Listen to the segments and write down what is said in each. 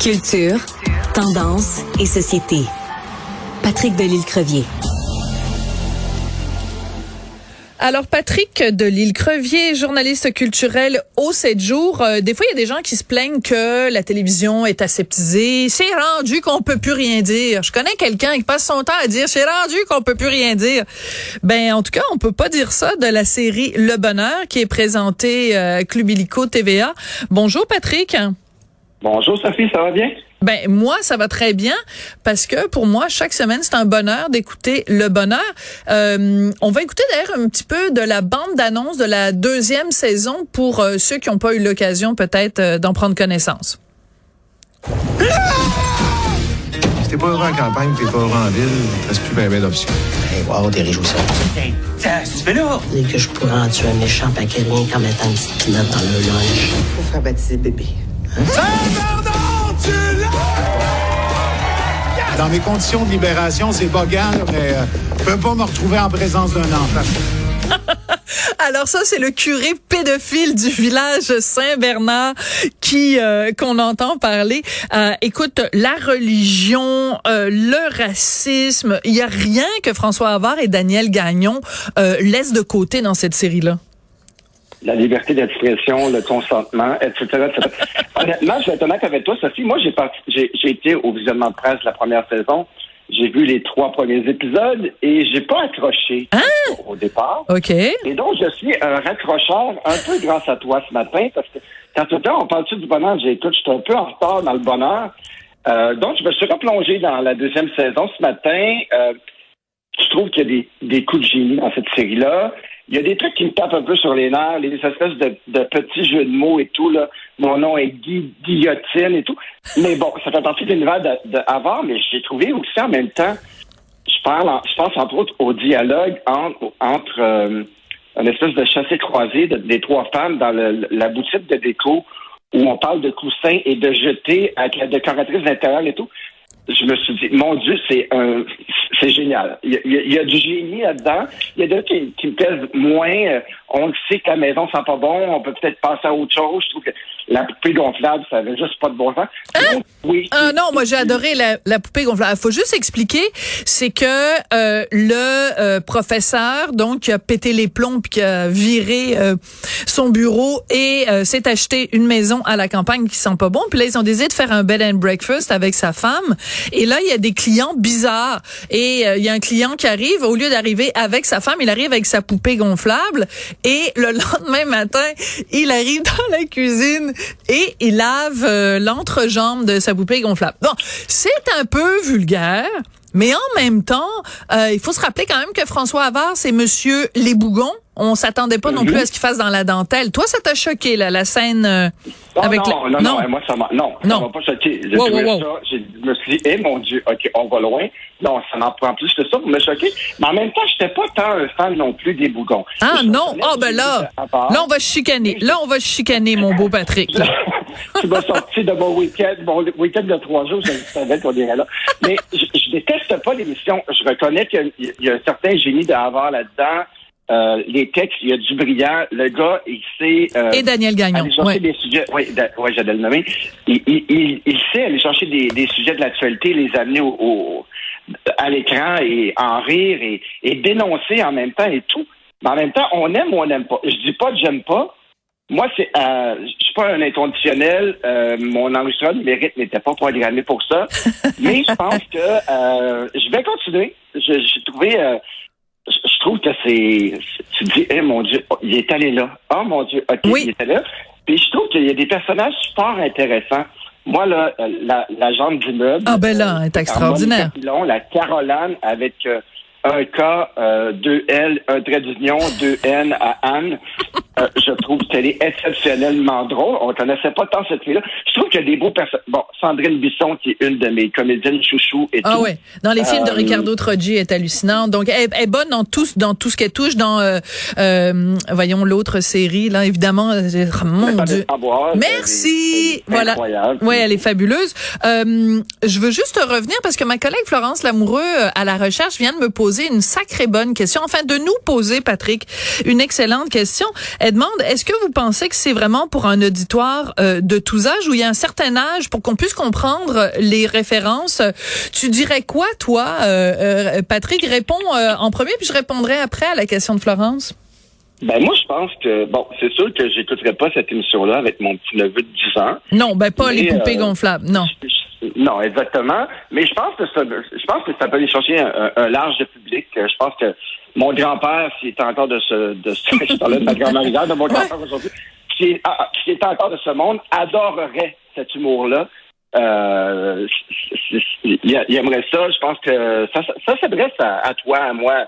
Culture, tendance et société. Patrick Delisle-Crevier. Alors Patrick de l'île Crevier, journaliste culturel au 7 jours, euh, des fois il y a des gens qui se plaignent que la télévision est aseptisée, c'est rendu qu'on peut plus rien dire. Je connais quelqu'un qui passe son temps à dire c'est rendu qu'on peut plus rien dire. Ben en tout cas, on peut pas dire ça de la série Le Bonheur qui est présentée euh, Club Illico TVA. Bonjour Patrick. Bonjour Sophie, ça va bien? Ben moi, ça va très bien parce que pour moi, chaque semaine, c'est un bonheur d'écouter le bonheur. Euh, on va écouter d'ailleurs un petit peu de la bande d'annonce de la deuxième saison pour euh, ceux qui n'ont pas eu l'occasion peut-être euh, d'en prendre connaissance. Si t'es pas heureux en campagne, t'es pas heureux en ville, il reste plus bien ben d'options. Hey, wow, des réjouissances. Hey, ça, tu fais là? Dire que je pourrais en tuer un méchant paquet rien qu'en mettant une petite dans le lunch. Faut faire baptiser bébé. Dans mes conditions de libération, c'est bogan, là, mais euh, peux pas me retrouver en présence d'un enfant. Alors ça, c'est le curé pédophile du village Saint-Bernard qui euh, qu'on entend parler. Euh, écoute, la religion, euh, le racisme, il y a rien que François Havard et Daniel Gagnon laissent de côté dans cette série-là. La liberté d'expression, le consentement, etc. etc. Honnêtement, je vais être honnête avec toi, Sophie. Moi, j'ai parti, j'ai, j'ai été au visionnement de presse la première saison. J'ai vu les trois premiers épisodes et j'ai pas accroché au départ. OK. Et donc, je suis un raccrocheur un peu grâce à toi ce matin parce que quand tout le temps on parle-tu du bonheur, j'ai écoute, je suis un peu en retard dans le bonheur. Euh, donc, je me suis replongé dans la deuxième saison ce matin. Euh, je trouve qu'il y a des, des coups de génie dans cette série-là. Il y a des trucs qui me tapent un peu sur les nerfs, les espèces de, petits jeux de mots et tout. Là. Mon nom est Guy Guillotine et tout. Mais bon, ça fait partie de l'univers de, de avant, mais j'ai trouvé aussi en même temps, je parle, je pense entre autres au dialogue entre, entre euh, une espèce de chassé-croisé de- des trois femmes dans le- la boutique de déco où on parle de coussins et de jeter avec la décoratrice d'intérieur et tout. Je me suis dit, mon Dieu, c'est un, c'est génial. Il y, a, il y du génie là-dedans. Il y a d'autres qui, qui me plaisent moins. Euh, On le sait que la maison sent pas bon. On peut peut-être passer à autre chose. Je trouve que la poupée gonflable, ça avait juste pas de bon sens. Donc, oui. Ah non, moi j'ai adoré la, la poupée gonflable. Il faut juste expliquer, c'est que euh, le euh, professeur donc qui a pété les plombs puis qui a viré euh, son bureau et euh, s'est acheté une maison à la campagne qui sent pas bon. Puis là ils ont décidé de faire un bed and breakfast avec sa femme. Et là il y a des clients bizarres. Et euh, il y a un client qui arrive au lieu d'arriver avec sa femme, il arrive avec sa poupée gonflable. Et le lendemain matin, il arrive dans la cuisine et il lave euh, l'entrejambe de sa poupée gonflable. Bon, c'est un peu vulgaire. Mais en même temps, euh, il faut se rappeler quand même que François Havard, c'est Monsieur Les Bougons. On s'attendait pas non plus à ce qu'il fasse dans la dentelle. Toi, ça t'a choqué, là, la scène euh, Oh, avec non, la- non, non, moi, ça m'a, non, Non. ça m'a pas choqué. J'ai Wow, trouvé wow, wow. ça, je me suis dit, eh mon Dieu, OK, on va loin. Non, ça m'en prend plus que ça pour me choquer. Mais en même temps, j'étais pas tant un fan non plus des bougons. Ah Je non, ah que ben là, là on va chicaner. Là on va chicaner, mon beau Patrick. tu m'as sorti de mon week-end, mon week-end de trois jours, je savais qu'on irait là. Mais je, je déteste pas l'émission. Je reconnais qu'il y, a- il y a un certain génie d'avoir là-dedans. Euh, les textes, il y a du brillant. Le gars, il sait... euh, Et Daniel Gagnon. aller chercher ouais. des sujets. Oui, da- ouais, j'allais le nommer. Il, il, il, il sait aller chercher des, des sujets de l'actualité, les amener au, au- à l'écran et en rire et, et dénoncer en même temps et tout. Mais en même temps, on aime ou on n'aime pas. Je dis pas que j'aime pas. Moi, c'est, euh, je suis pas un inconditionnel. Euh, mon enregistreur numérique n'était pas programmé pour ça. Mais je pense que euh, je vais continuer. J'ai trouvé. Euh, je trouve que c'est. Tu te dis, eh mon Dieu, oh, il est allé là. Oh mon Dieu, OK, Oui. il était là. Puis je trouve qu'il y a des personnages super intéressants. Moi, là, euh, la, la jambe du meuble. Ah, ben là, elle est euh, extraordinaire. Pilon, la Caroline avec euh, un K, euh, deux L, un trait d'union, deux N à Anne. Euh, je trouve qu'elle est exceptionnellement drôle. On ne connaissait pas tant cette fille-là. Je trouve qu'il y a des beaux personnages. Bon, Sandrine Bisson, qui est une de mes comédiennes chouchou et Ah tout. ouais, dans les films de Euh, Ricardo Troggi est hallucinante. Donc elle, elle est bonne dans tout dans tout ce qu'elle touche dans euh, euh, voyons l'autre série là évidemment oh, mon dieu. Merci. elle est Voilà. Incroyable. Ouais, elle est fabuleuse. Je veux juste revenir parce que ma collègue Florence Lamoureux à la recherche vient de me poser une sacrée bonne question, enfin de nous poser Patrick une excellente question. Elle Edmond, est-ce que vous pensez que c'est vraiment pour un auditoire euh, de tous âges où il y a un certain âge pour qu'on puisse comprendre les références? Tu dirais quoi, toi, euh, Patrick? Réponds en premier, puis je répondrai après à la question de Florence. Ben moi, je pense que bon, c'est sûr que j'écouterai pas cette émission-là avec mon petit neveu de 10 ans. Non, ben pas les poupées gonflables, non. Non, exactement. Mais je pense que ça, je pense que ça peut aller chercher un, large de public. Je pense que mon grand-père, s'il était encore de ce, de ce, je parlais de ma grand-mère de mon grand-père aujourd'hui, qui, ah, qui était encore de ce monde, adorerait cet humour-là. Euh, il, aimerait ça. Je pense que ça, ça, s'adresse à, toi, à moi,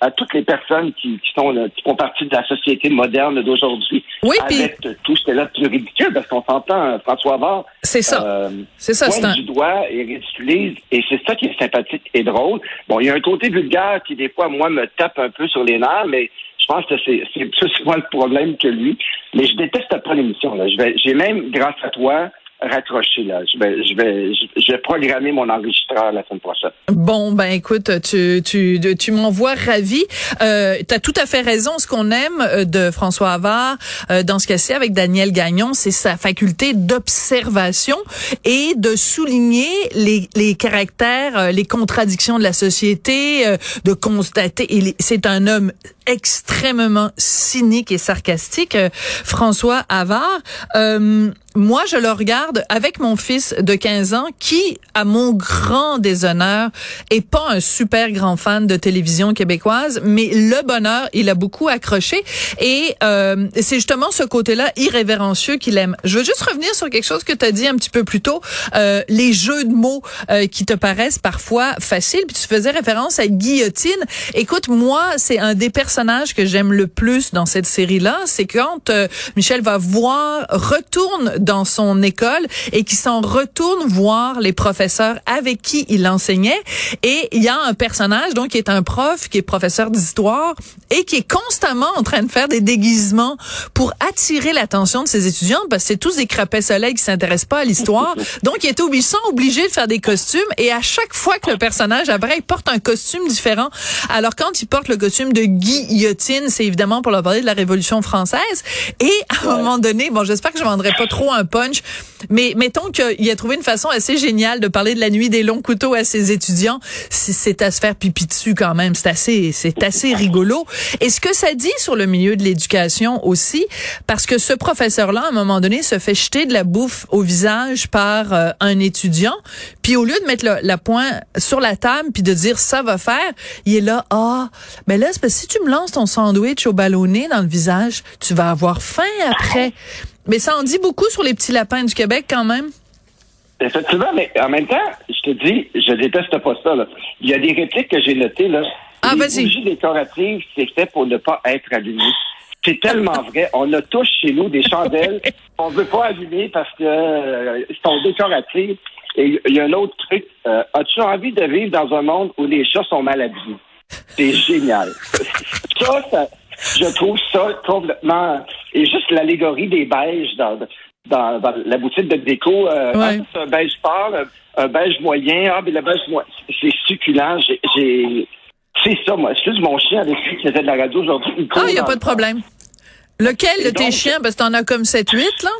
à, toutes les personnes qui, qui, sont, qui font partie de la société moderne d'aujourd'hui. Oui, avec tout ce là plus ridicule, parce qu'on s'entend, François Bard. C'est ça. Euh, c'est ça. Un... du doigt et ridiculise, et c'est ça qui est sympathique et drôle. Bon, il y a un côté vulgaire qui, des fois, moi, me tape un peu sur les nerfs, mais je pense que c'est plus souvent le problème que lui. Mais je déteste pas l'émission. J'ai même, grâce à toi, raccrocher là. Je vais, je vais, je vais programmer mon enregistreur la semaine prochaine. Bon, ben écoute, tu, tu, tu m'envoies ravi. Euh, tu as tout à fait raison. Ce qu'on aime euh, de François Havard, euh, dans ce cas-ci avec Daniel Gagnon, c'est sa faculté d'observation et de souligner les, les caractères, euh, les contradictions de la société, de constater. C'est un homme extrêmement cynique et sarcastique, François Havard. Euh, moi, je le regarde avec mon fils de 15 ans qui, à mon grand déshonneur, est pas un super grand fan de télévision québécoise, mais le bonheur, il a beaucoup accroché et euh, c'est justement ce côté-là irrévérencieux qu'il aime. Je veux juste revenir sur quelque chose que tu as dit un petit peu plus tôt, euh, les jeux de mots euh, qui te paraissent parfois faciles, puis tu faisais référence à Guillotine. Écoute, moi, c'est un des personnages que j'aime le plus dans cette série-là, c'est quand euh, Michel va voir, retourne dans son école et qui s'en retourne voir les professeurs avec qui il enseignait. Et il y a un personnage, donc, qui est un prof, qui est professeur d'histoire et qui est constamment en train de faire des déguisements pour attirer l'attention de ses étudiants parce que c'est tous des crapets soleil qui s'intéressent pas à l'histoire. Donc, il est obligé, obligé de faire des costumes et à chaque fois que le personnage après, il porte un costume différent. Alors, quand il porte le costume de guillotine, c'est évidemment pour leur parler de la Révolution française. Et à un moment donné, bon, j'espère que je vendrai pas trop un punch. Mais mettons qu'il a trouvé une façon assez géniale de parler de la nuit des longs couteaux à ses étudiants. C'est à se faire pipi dessus quand même. C'est assez, c'est assez rigolo. Et ce que ça dit sur le milieu de l'éducation aussi, parce que ce professeur-là, à un moment donné, se fait jeter de la bouffe au visage par euh, un étudiant. Puis au lieu de mettre la pointe sur la table puis de dire ça va faire, il est là, ah, mais là, c'est parce que si tu me lances ton sandwich au ballonné dans le visage, tu vas avoir faim après. Mais ça en dit beaucoup sur les petits lapins du Québec quand même. Effectivement, mais en même temps, je te dis, je déteste pas ça. Là. Il y a des répliques que j'ai notées. Là. Ah, les bougies décoratives, c'est fait pour ne pas être allumé. C'est tellement vrai. On a tous chez nous des chandelles qu'on ne veut pas allumer parce que euh, sont décoratives. Et il y a un autre truc. Euh, as-tu envie de vivre dans un monde où les chats sont mal habillés? C'est génial. ça, ça, je trouve ça complètement. Et juste l'allégorie des beiges dans, dans, la boutique de déco. Euh, ah, c'est un beige pâle, un beige moyen. Ah, mais le beige moyen, c'est succulent. J'ai. C'est ça, moi. Excuse mon chien avec lui qui faisait de la radio aujourd'hui. Ah, il n'y a pas de problème. Lequel de tes chiens? Parce que t'en as comme 7-8, là?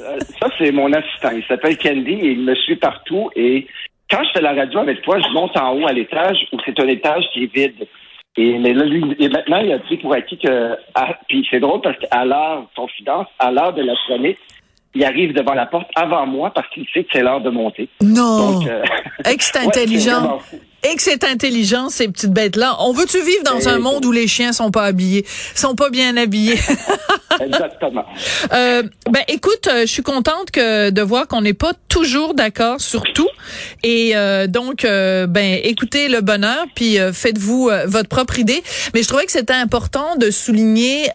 Euh, ça, c'est mon assistant. Il s'appelle Candy et il me suit partout. Et quand je fais la radio avec toi, je monte en haut à l'étage où c'est un étage qui est vide. Et, mais là, lui, et maintenant, il a dit pour acquis que, puis c'est drôle parce qu'à l'heure, confidence, à l'heure de la soirée, il arrive devant la porte avant moi parce qu'il sait que c'est l'heure de monter. Non! Donc, euh, intelligent et que c'est intelligent, ces petites bêtes-là. On veut-tu vivre dans un monde où les chiens sont pas habillés, sont pas bien habillés? Exactement. Euh, ben, écoute, euh, je suis contente que de voir qu'on n'est pas toujours d'accord sur tout. Et euh, donc, euh, ben, écoutez le bonheur, puis faites-vous votre propre idée. Mais je trouvais que c'était important de souligner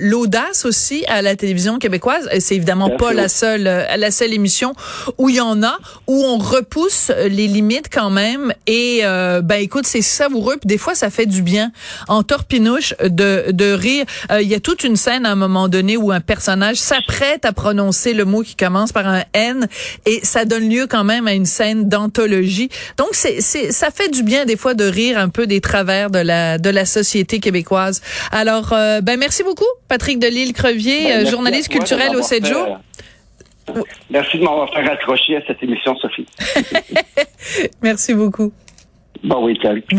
l'audace aussi à la télévision québécoise. C'est évidemment pas la seule, la seule émission où il y en a, où on repousse les limites quand même et euh, ben écoute, c'est savoureux. Puis des fois, ça fait du bien en torpinouche de, de rire. Il y a toute une scène un moment donné où un personnage s'apprête à prononcer le mot qui commence par un N et ça donne lieu quand même à une scène d'anthologie. Donc c'est, c'est, ça fait du bien des fois de rire un peu des travers de la de la société québécoise. Alors euh, ben merci beaucoup Patrick Delisle-Crevier, Ben, euh, merci journaliste culturel au m'avoir 7 fait, jours. euh, Merci de m'avoir fait raccrocher à cette émission, Sophie. Merci beaucoup. Bon week-end.